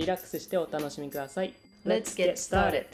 リラックスしてお楽しみください。Let's get started.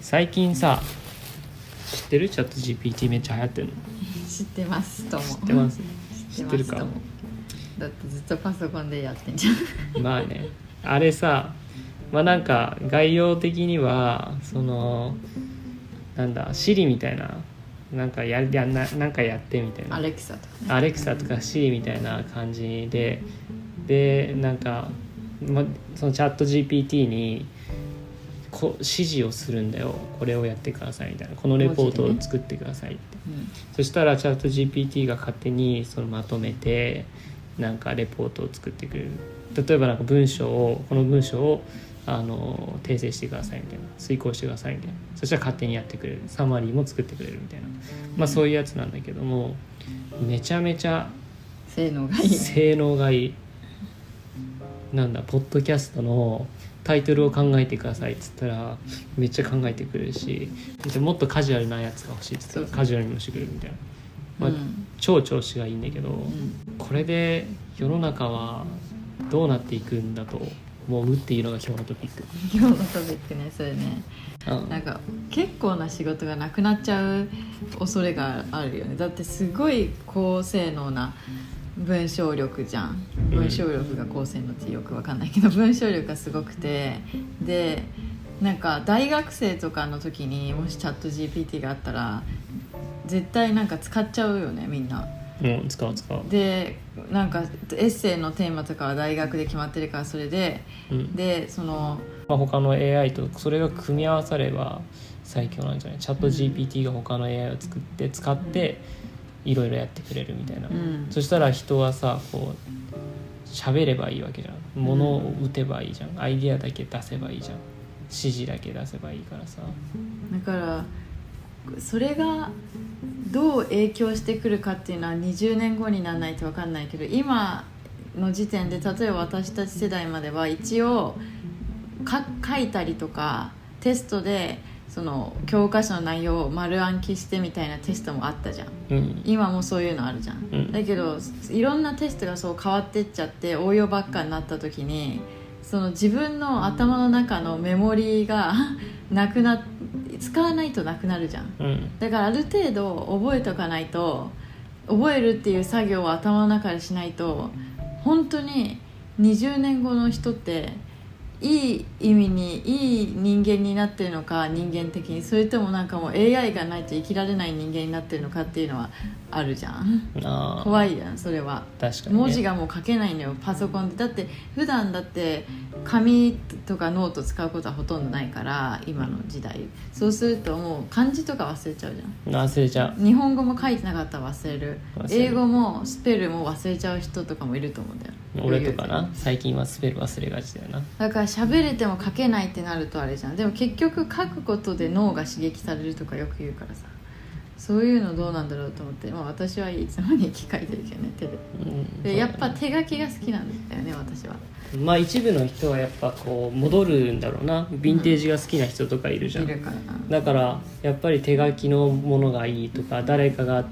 最近さ知ってる？チャット GPT めっちゃ流行ってるの。知ってますとも知ってます。知知ってるか？ってずっとパソコンでやってんじゃん。まあね。あれさまあなんか概要的にはそのなんだ Siri みたいななんかややななんかやってみたいな。アレクサとかね。アレクサとか Siri みたいな感じででなんか、ま、そのチャット GPT にこ指示をするんだよ。これをやってくださいみたいな。このレポートを作ってくださいって、うん。そしたらチャット GPT が勝手にそのまとめてなんかレポートを作ってくれる。例えばなんか文章をこの文章をあの訂正してくださいみたいな。遂行してくださいみたいな。そしたら勝手にやってくれる。サマリーも作ってくれるみたいな。まあそういうやつなんだけどもめちゃめちゃ性能がいい。性能がいい。なんだポッドキャストのタイトルを考えてくださいっつったらめっちゃ考えてくれるしでもっとカジュアルなやつが欲しいっつったらカジュアルにもしてくれるみたいな、まあうん超調子がいいんだけど、うん。これで世の中はどうなっていくんだと思うっていうのが今日のトピック。今日のトピックねそれね。うん。なんか結構な仕事がなくなっちゃう恐れがあるよね。だってすごい高性能な文章力じゃん。うん。文章力が高性能ってよくわかんないけど文章力がすごくて。でなんか大学生とかの時にもしチャット GPT があったら絶対なんか使っちゃうよねみんな。うん、使う使う。でなんかエッセイのテーマとかは大学で決まってるからそれで。うん。でそのまあ、他の AI とそれが組み合わされば最強なんじゃない？チャット GPT が他の AI を作って使っていろいろやってくれるみたいな、うん。そしたら人はさこう喋ればいいわけじゃん。物を打てばいいじゃん。アイディアだけ出せばいいじゃん。指示だけ出せばいいからさ。だからそれがどう影響してくるかっていうのは20年後にならないと分かんないけど今の時点で例えば私たち世代までは一応か書いたりとかテストでその教科書の内容を丸暗記してみたいなテストもあったじゃん。うん。今もそういうのあるじゃん、うん。だけどいろんなテストがそう変わってっちゃって応用ばっかになった時にその自分の頭の中のメモリーが なくな使わないとなくなるじゃん。うん。だからある程度覚えとかないと覚えるっていう作業を頭の中でしないと本当に20年後の人っていい意味にいい人間になってるのか人間的にそれともなんかもう AI がないと生きられない人間になってるのかっていうのはあるじゃん。ああ怖いやんそれは。確かに、ね、文字がもう書けないのよパソコンで。だって普段だって紙とかノート使うことはほとんどないから今の時代。そうするともう漢字とか忘れちゃうじゃん。忘れちゃう。日本語も書いてなかったら忘れる。忘れる。英語もスペルも忘れちゃう人とかもいると思うんだよ俺とかな。最近はスペル忘れがちだよな。だから喋れても書けないってなるとあれじゃん。でも結局書くことで脳が刺激されるとかよく言うからさ。そういうのどうなんだろうと思って、まあ、私はいつもに機書いてる。けどね手でうんでやっぱ手書きが好きなんだよね私は。まあ一部の人はやっぱこう戻るんだろうな。ヴィンテージが好きな人とかいるじゃん、いるからな。だからやっぱり手書きのものがいいとか誰かが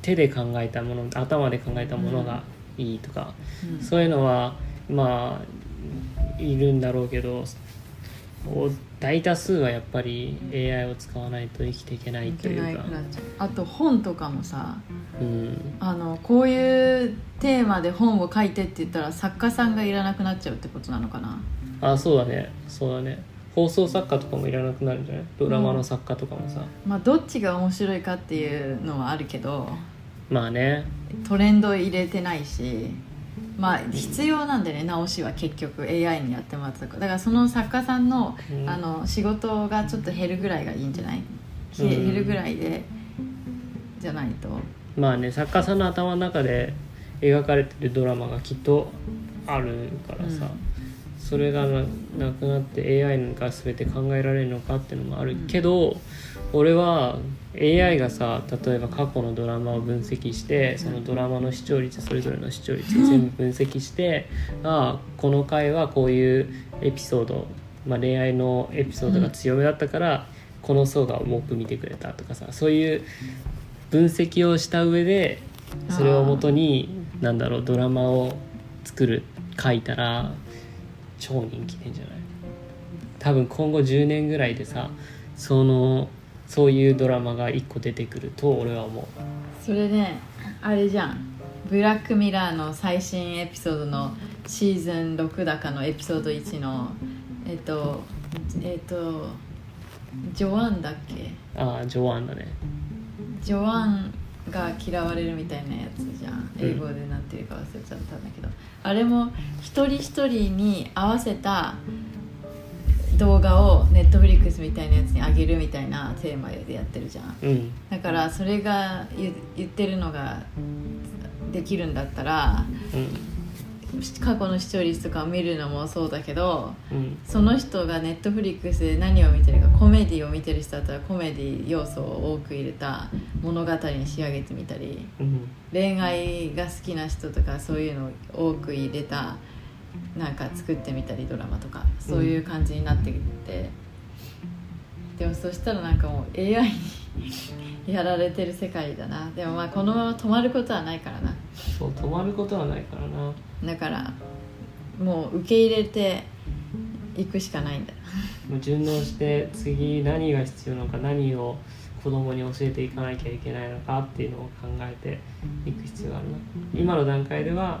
手で考えたもの頭で考えたものがいいとか、うん。そういうのはまあいるんだろうけど大多数はやっぱり AI を使わないと生きていけないいというか。あと本とかもさうん。あのこういうテーマで本を書いてって言ったら作家さんがいらなくなっちゃうってことなのかな。あそうだね。そうだね。放送作家とかもいらなくなるんじゃない？ドラマの作家とかもさ、まあどっちが面白いかっていうのはあるけどまあね。トレンド入れてないしまあ必要なんでね直しは結局 AI にやってもらったとか。だからその作家さんの,、うん。あの仕事がちょっと減るぐらいがいいんじゃない、うん。減るぐらいでじゃないと。まあね作家さんの頭の中で描かれてるドラマがきっとあるからさ、それがななくなって AI が全て考えられるのかっていうのもあるけど、俺は AI がさ例えば過去のドラマを分析してそのドラマの視聴率それぞれの視聴率を全部分析して、ああこの回はこういうエピソード、まあ、恋愛のエピソードが強めだったから、この層が重く見てくれたとかさそういう分析をした上でそれをもとになんだろうドラマを作る書いたら超人気出んじゃない？多分今後10年ぐらいでさそのそういうドラマが1個出てくると俺は思う。それねあれじゃん。ブラックミラーの最新エピソードのシーズン6だかのエピソード1のえっとえっとジョアンだっけ？ああジョアンだね。ジョアンが嫌われるみたいなやつじゃん。うん。英語でなんていうか忘れちゃったんだけど、あれも一人一人に合わせた動画をネットフリックスみたいなやつにあげるみたいなテーマでやってるじゃん。うんだからそれが言ってるのができるんだったらうん過去の視聴率とかを見るのもそうだけどうんその人がネットフリックスで何を見てるかコメディを見てる人だったらコメディ要素を多く入れた物語に仕上げてみたり恋愛が好きな人とかそういうのを多く入れたなんか作ってみたりドラマとかそういう感じになってきて、でもそしたらなんかもう AI に やられてる世界だな。でもまあこのまま止まることはないからな。そう止まることはないからな。だからもう受け入れていくしかないんだ。もう順応して次何が必要なのか何を子供に教えていかなきゃいけないのかっていうのを考えていく必要があるな。今の段階では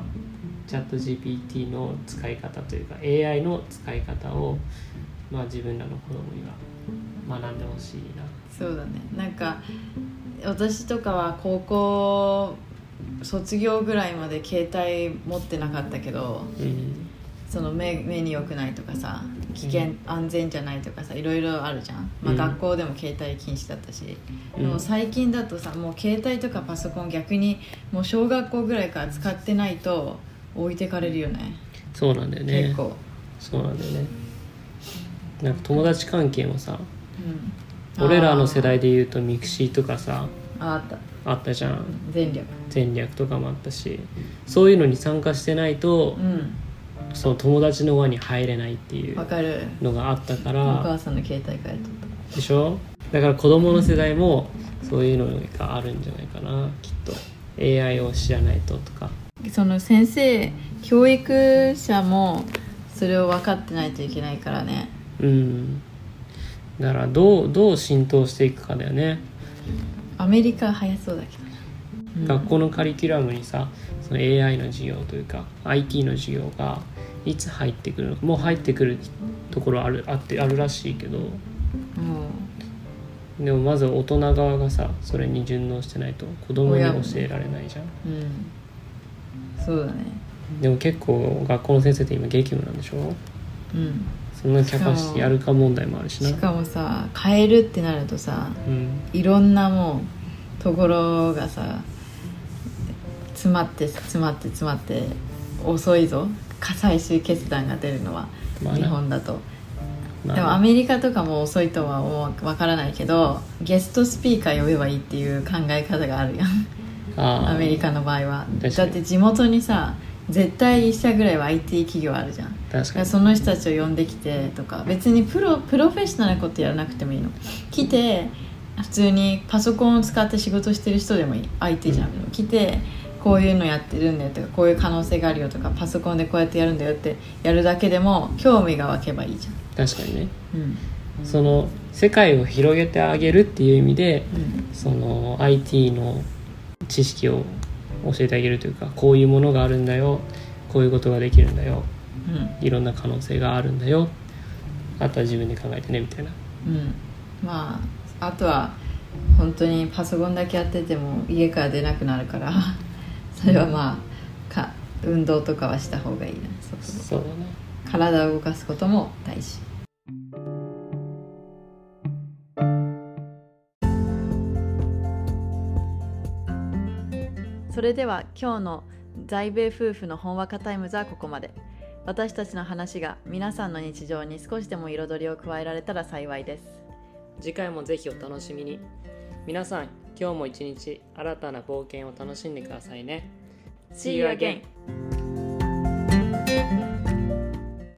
チャット GPT の使い方というか AI の使い方を、まあ、自分らの子供には学んでほしいな。そうだね。なんか私とかは高校卒業ぐらいまで携帯持ってなかったけどうん。その目目に良くないとかさ危険、うん。安全じゃないとかさいろいろあるじゃん、まあ、うん。学校でも携帯禁止だったし、うん。でも最近だとさもう携帯とかパソコン逆にもう小学校ぐらいから使ってないと置いてかれるよね。そうなんだよね。結構、そうなんだよね。なんか友達関係もさうん、俺らの世代で言うとミクシーとかさあった。あったじゃん。前略。前略とかもあったしそういうのに参加してないとうん。その友達の輪に入れないっていうわかる。のがあったかおら母さんの携帯変えとった。でしょ？だから子供の世代もそういうのがあるんじゃないかなきっと。AI を知らないととかその先生教育者もそれを分かってないといけないからね。うん。だからどうどう浸透していくかだよね、アメリカ早そうだけどな、学校のカリキュラムにさその AI の授業というか IT の授業がいつ入ってくるのかもう入ってくるところあるあってあるらしいけど。もでもまず大人側がさそれに順応してないと子供に教えられないじゃん、ううんそうだね。でも結構学校の先生って今激務なんでしょ？うん。そんなキャパシティあるか問題もあるしな。しかもさ変えるってなるとさうん。いろんなもうところがさ詰まって詰まって詰まって遅いぞ。か最終決断が出るのはまあな。日本だと、まあでもアメリカとかも遅いとは思うわからないけどゲストスピーカー呼べばいいっていう考え方があるやんアメリカの場合は。だって地元にさ絶対一社ぐらいは IT 企業あるじゃん。確からに。その人たちを呼んできてとか別にプロプロフェッショナルなことやらなくてもいいの。来て普通にパソコンを使って仕事してる人でもいい。IT じゃん、来てこういうのやってるんだよとかこういう可能性があるよとかパソコンでこうやってやるんだよってやるだけでも興味が湧けばいいじ確かにね。ゃんうん。その世界を広げてあげるっていう意味でうん。その IT の知識を教えてあげるというかこういうものがあるんだよこういうことができるんだようん。いろんな可能性があるんだよあとは自分で考えてねみたいな。うん。まああとは本当にパソコンだけやってても家から出なくなるから それはまあか運動とかはした方がいいなそうだね。体を動かすことも大事。それでは今日の在米夫婦のほんわかタイムズはここまで。私たちの話が皆さんの日常に少しでも彩りを加えられたら幸いです。次回もぜひお楽しみに。皆さん今日も一日新たな冒険を楽しんでくださいね。See you again!